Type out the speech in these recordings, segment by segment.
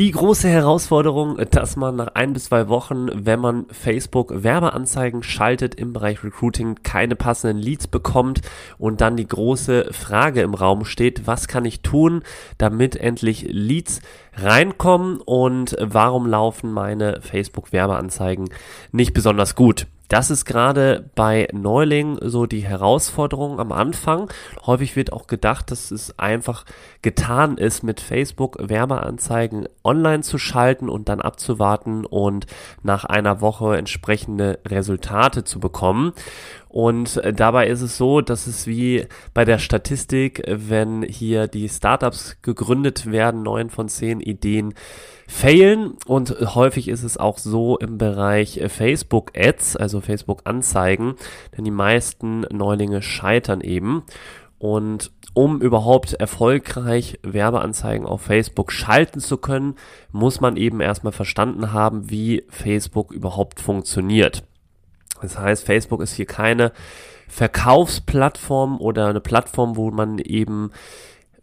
Die große Herausforderung, dass man nach ein bis zwei Wochen, wenn man Facebook Werbeanzeigen schaltet im Bereich Recruiting, keine passenden Leads bekommt und dann die große Frage im Raum steht, was kann ich tun, damit endlich Leads reinkommen und warum laufen meine Facebook Werbeanzeigen nicht besonders gut? Das ist gerade bei Neulingen so die Herausforderung am Anfang. Häufig wird auch gedacht, dass es einfach getan ist, mit Facebook Werbeanzeigen online zu schalten und dann abzuwarten und nach einer Woche entsprechende Resultate zu bekommen. Und äh, dabei ist es so, dass es wie bei der Statistik, wenn hier die Startups gegründet werden, neun von zehn Ideen failen. Und häufig ist es auch so im Bereich Facebook Ads, also Facebook Anzeigen, denn die meisten Neulinge scheitern eben. Und um überhaupt erfolgreich Werbeanzeigen auf Facebook schalten zu können, muss man eben erstmal verstanden haben, wie Facebook überhaupt funktioniert. Das heißt, Facebook ist hier keine Verkaufsplattform oder eine Plattform, wo man eben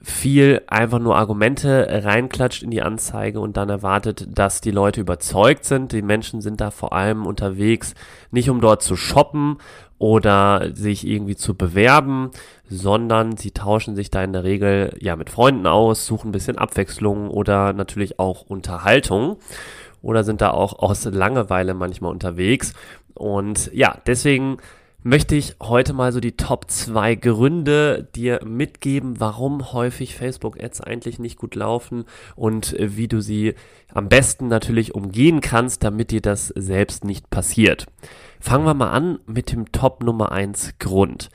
viel einfach nur Argumente reinklatscht in die Anzeige und dann erwartet, dass die Leute überzeugt sind. Die Menschen sind da vor allem unterwegs, nicht um dort zu shoppen oder sich irgendwie zu bewerben, sondern sie tauschen sich da in der Regel ja mit Freunden aus, suchen ein bisschen Abwechslung oder natürlich auch Unterhaltung oder sind da auch aus Langeweile manchmal unterwegs. Und ja, deswegen möchte ich heute mal so die Top 2 Gründe dir mitgeben, warum häufig Facebook-Ads eigentlich nicht gut laufen und wie du sie am besten natürlich umgehen kannst, damit dir das selbst nicht passiert. Fangen wir mal an mit dem Top Nummer 1 Grund.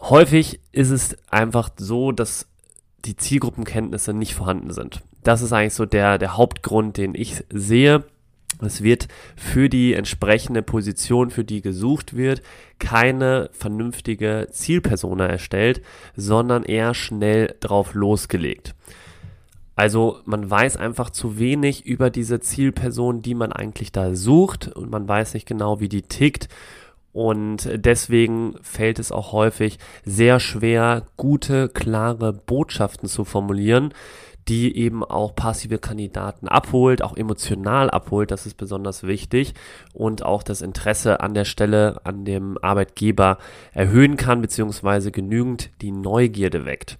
Häufig ist es einfach so, dass die Zielgruppenkenntnisse nicht vorhanden sind. Das ist eigentlich so der, der Hauptgrund, den ich sehe. Es wird für die entsprechende Position, für die gesucht wird, keine vernünftige Zielpersona erstellt, sondern eher schnell drauf losgelegt. Also man weiß einfach zu wenig über diese Zielperson, die man eigentlich da sucht und man weiß nicht genau, wie die tickt. Und deswegen fällt es auch häufig sehr schwer, gute, klare Botschaften zu formulieren, die eben auch passive Kandidaten abholt, auch emotional abholt, das ist besonders wichtig und auch das Interesse an der Stelle an dem Arbeitgeber erhöhen kann, beziehungsweise genügend die Neugierde weckt.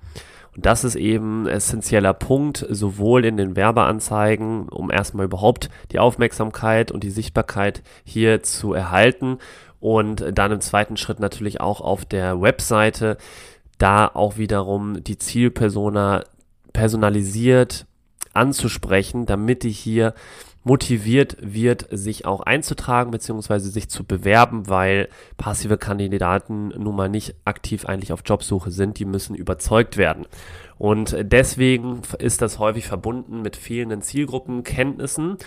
Und das ist eben ein essentieller Punkt, sowohl in den Werbeanzeigen, um erstmal überhaupt die Aufmerksamkeit und die Sichtbarkeit hier zu erhalten und dann im zweiten Schritt natürlich auch auf der Webseite, da auch wiederum die Zielpersona personalisiert anzusprechen, damit die hier motiviert wird, sich auch einzutragen bzw. sich zu bewerben, weil passive Kandidaten nun mal nicht aktiv eigentlich auf Jobsuche sind, die müssen überzeugt werden. Und deswegen ist das häufig verbunden mit fehlenden Zielgruppenkenntnissen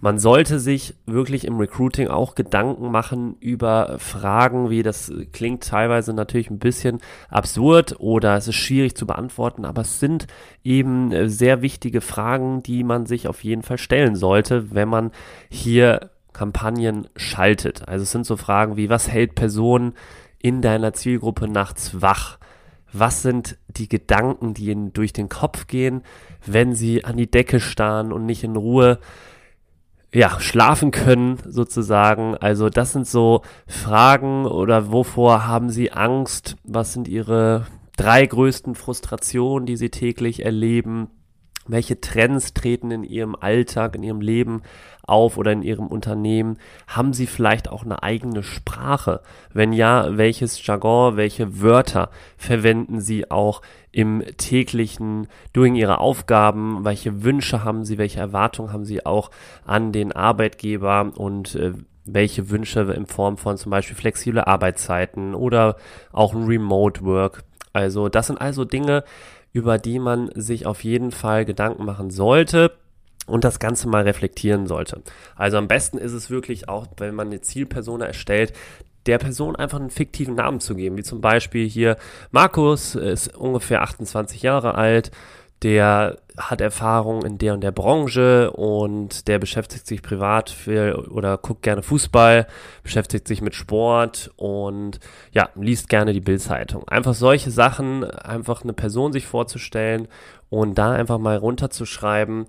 man sollte sich wirklich im Recruiting auch Gedanken machen über Fragen, wie das klingt teilweise natürlich ein bisschen absurd oder es ist schwierig zu beantworten, aber es sind eben äh, sehr wichtige Fragen, die man sich auf jeden Fall stellen sollte, wenn man hier Kampagnen schaltet. Also es sind so Fragen wie, was hält Personen in deiner Zielgruppe nachts wach? Was sind die Gedanken, die ihnen durch den Kopf gehen, wenn sie an die Decke starren und nicht in Ruhe ja, schlafen können sozusagen. Also das sind so Fragen oder wovor haben Sie Angst? Was sind Ihre drei größten Frustrationen, die Sie täglich erleben? Welche Trends treten in Ihrem Alltag, in Ihrem Leben auf oder in Ihrem Unternehmen? Haben Sie vielleicht auch eine eigene Sprache? Wenn ja, welches Jargon, welche Wörter verwenden Sie auch im täglichen Doing Ihrer Aufgaben? Welche Wünsche haben Sie? Welche Erwartungen haben Sie auch an den Arbeitgeber und äh, welche Wünsche in Form von zum Beispiel flexible Arbeitszeiten oder auch Remote Work? Also das sind also Dinge, über die man sich auf jeden Fall Gedanken machen sollte. und das Ganze mal reflektieren sollte. Also am besten ist es wirklich auch, wenn man eine Zielpersona erstellt, der Person einfach einen fiktiven Namen zu geben, wie zum Beispiel hier Markus ist ungefähr 28 Jahre alt, der hat Erfahrung in der und der Branche und der beschäftigt sich privat viel oder guckt gerne Fußball, beschäftigt sich mit Sport und ja, liest gerne die Bildzeitung. Einfach solche Sachen, einfach eine Person sich vorzustellen und da einfach mal runterzuschreiben,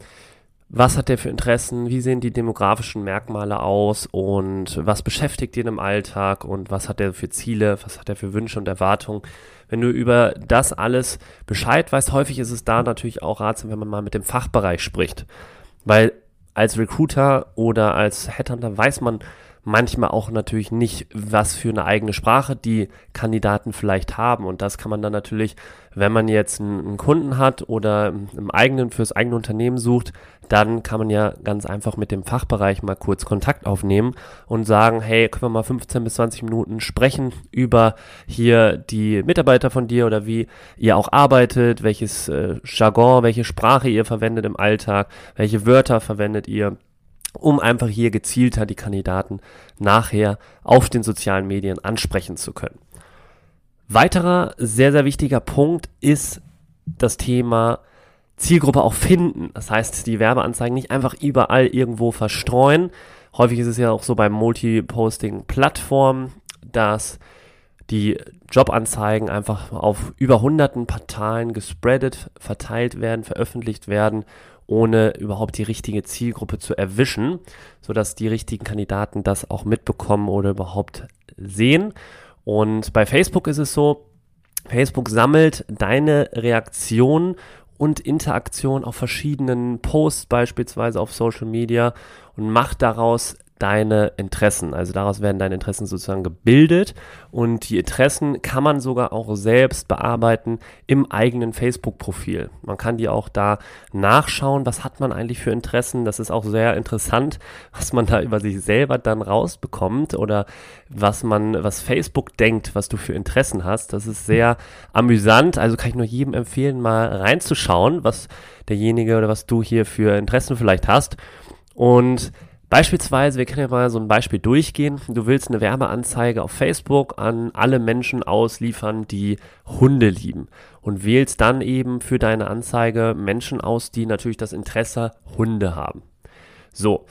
was hat der für Interessen, wie sehen die demografischen Merkmale aus und was beschäftigt ihn im Alltag und was hat er für Ziele, was hat er für Wünsche und Erwartungen. Wenn du über das alles Bescheid weißt, häufig ist es da natürlich auch ratsam, wenn man mal mit dem Fachbereich spricht. Weil als Recruiter oder als Headhunter weiß man manchmal auch natürlich nicht, was für eine eigene Sprache die Kandidaten vielleicht haben. Und das kann man dann natürlich, wenn man jetzt einen, Kunden hat oder im eigenen, fürs eigene Unternehmen sucht, dann kann man ja ganz einfach mit dem Fachbereich mal kurz Kontakt aufnehmen und sagen, hey, können wir mal 15 bis 20 Minuten sprechen über hier die Mitarbeiter von dir oder wie ihr auch arbeitet, welches äh, Jargon, welche Sprache ihr verwendet im Alltag, welche Wörter verwendet ihr um einfach hier gezielter die Kandidaten nachher auf den sozialen Medien ansprechen zu können. Weiterer sehr, sehr wichtiger Punkt ist das Thema Zielgruppe auch finden. Das heißt, die Werbeanzeigen nicht einfach überall irgendwo verstreuen. Häufig ist es ja auch so beim Multiposting-Plattformen, dass die Jobanzeigen einfach auf über hunderten Portalen gespreadet, verteilt werden, veröffentlicht werden ohne überhaupt die richtige Zielgruppe zu erwischen, sodass die richtigen Kandidaten das auch mitbekommen oder überhaupt sehen. Und bei Facebook ist es so, Facebook sammelt deine Reaktion und Interaktion auf verschiedenen Posts, beispielsweise auf Social Media, und macht daraus deine Interessen. Also daraus werden deine Interessen sozusagen gebildet und die Interessen kann man sogar auch selbst bearbeiten im eigenen Facebook-Profil. Man kann die auch da nachschauen, was hat man eigentlich für Interessen. Das ist auch sehr interessant, was man da über sich selber dann rausbekommt oder was man, was Facebook denkt, was du für Interessen hast. Das ist sehr amüsant. Also kann ich nur jedem empfehlen, mal reinzuschauen, was derjenige oder was du hier für Interessen vielleicht hast. Und Beispielsweise, wir können ja mal so ein Beispiel durchgehen. Du willst eine Werbeanzeige auf Facebook an alle Menschen ausliefern, die Hunde lieben und wählst dann eben für deine Anzeige Menschen aus, die natürlich das Interesse Hunde haben. So,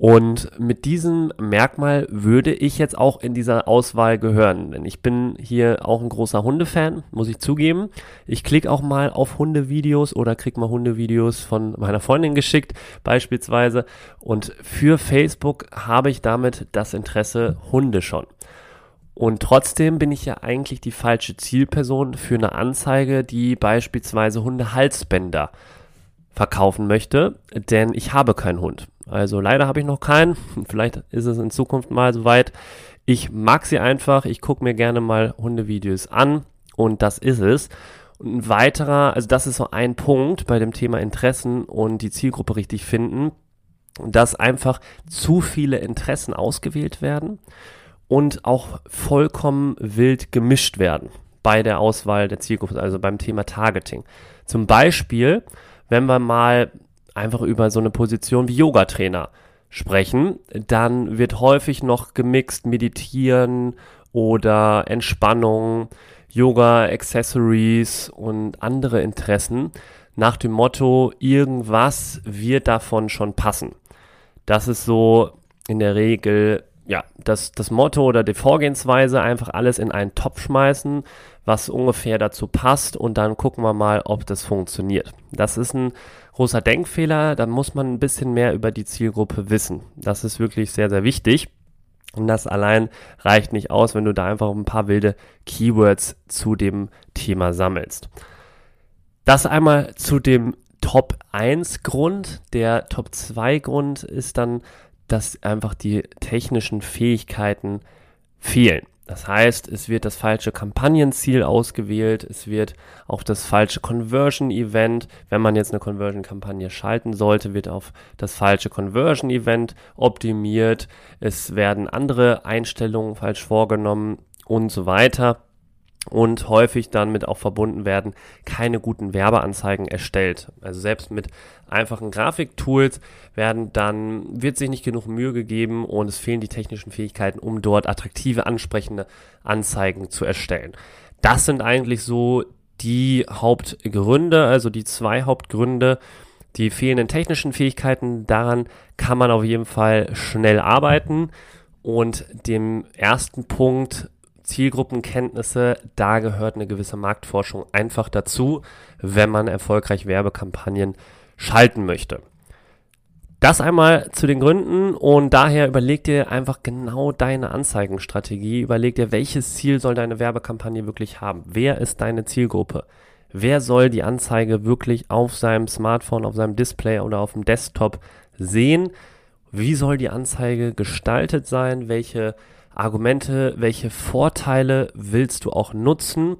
und mit diesem Merkmal würde ich jetzt auch in dieser Auswahl gehören. Denn ich bin hier auch ein großer Hundefan, muss ich zugeben. Ich klicke auch mal auf Hundevideos oder krieg mal Hundevideos von meiner Freundin geschickt, beispielsweise. Und für Facebook habe ich damit das Interesse Hunde schon. Und trotzdem bin ich ja eigentlich die falsche Zielperson für eine Anzeige, die beispielsweise Hundehalsbänder verkaufen möchte, denn ich habe keinen Hund. Also leider habe ich noch keinen. Vielleicht ist es in Zukunft mal soweit. Ich mag sie einfach. Ich gucke mir gerne mal Hundevideos an und das ist es. Und ein weiterer, also das ist so ein Punkt bei dem Thema Interessen und die Zielgruppe richtig finden, dass einfach zu viele Interessen ausgewählt werden und auch vollkommen wild gemischt werden bei der Auswahl der Zielgruppe, also beim Thema Targeting. Zum Beispiel, wenn wir mal einfach über so eine Position wie Yoga-Trainer sprechen, dann wird häufig noch gemixt Meditieren oder Entspannung, Yoga, Accessories und andere Interessen nach dem Motto, irgendwas wird davon schon passen. Das ist so in der Regel ja, das, das Motto oder die Vorgehensweise einfach alles in einen Topf schmeißen, was ungefähr dazu passt und dann gucken wir mal, ob das funktioniert. Das ist ein großer Denkfehler, da muss man ein bisschen mehr über die Zielgruppe wissen. Das ist wirklich sehr, sehr wichtig. Und das allein reicht nicht aus, wenn du da einfach ein paar wilde Keywords zu dem Thema sammelst. Das einmal zu dem Top 1 Grund. Der Top 2 Grund ist dann, dass einfach die technischen Fähigkeiten fehlen. Das heißt, es wird das falsche Kampagnenziel ausgewählt, es wird auch das falsche Conversion-Event, wenn man jetzt eine Conversion-Kampagne schalten sollte, wird auf das falsche Conversion-Event optimiert, es werden andere Einstellungen falsch vorgenommen und so weiter. Und häufig dann mit auch verbunden werden, keine guten Werbeanzeigen erstellt. Also selbst mit einfachen Grafiktools werden dann, wird sich nicht genug Mühe gegeben und es fehlen die technischen Fähigkeiten, um dort attraktive, ansprechende Anzeigen zu erstellen. Das sind eigentlich so die Hauptgründe, also die zwei Hauptgründe, die fehlenden technischen Fähigkeiten, daran kann man auf jeden Fall schnell arbeiten. Und dem ersten Punkt Zielgruppenkenntnisse, da gehört eine gewisse Marktforschung einfach dazu, wenn man erfolgreich Werbekampagnen schalten möchte. Das einmal zu den Gründen und daher überleg dir einfach genau deine Anzeigenstrategie. Überleg dir, welches Ziel soll deine Werbekampagne wirklich haben? Wer ist deine Zielgruppe? Wer soll die Anzeige wirklich auf seinem Smartphone, auf seinem Display oder auf dem Desktop sehen? Wie soll die Anzeige gestaltet sein? Welche Argumente, welche Vorteile willst du auch nutzen,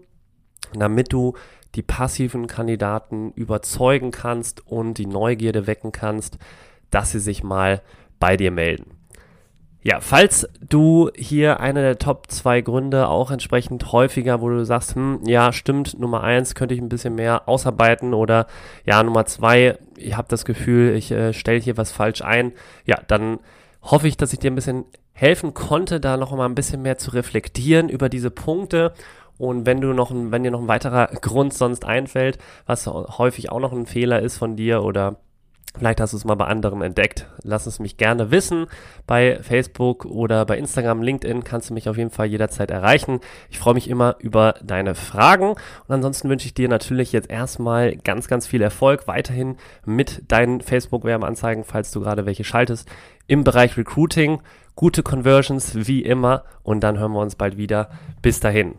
damit du die passiven Kandidaten überzeugen kannst und die Neugierde wecken kannst, dass sie sich mal bei dir melden. Ja, falls du hier eine der Top 2 Gründe auch entsprechend häufiger, wo du sagst, hm, ja, stimmt, Nummer 1 könnte ich ein bisschen mehr ausarbeiten oder ja, Nummer 2, ich habe das Gefühl, ich äh, stelle hier was falsch ein, ja, dann hoffe ich, dass ich dir ein bisschen helfen konnte, da noch mal ein bisschen mehr zu reflektieren über diese Punkte. Und wenn du noch, wenn dir noch ein weiterer Grund sonst einfällt, was häufig auch noch ein Fehler ist von dir oder Vielleicht hast du es mal bei anderen entdeckt. Lass es mich gerne wissen. Bei Facebook oder bei Instagram, LinkedIn kannst du mich auf jeden Fall jederzeit erreichen. Ich freue mich immer über deine Fragen. Und ansonsten wünsche ich dir natürlich jetzt erstmal ganz, ganz viel Erfolg weiterhin mit deinen Facebook-Werbeanzeigen, falls du gerade welche schaltest, im Bereich Recruiting. Gute Conversions wie immer. Und dann hören wir uns bald wieder. Bis dahin.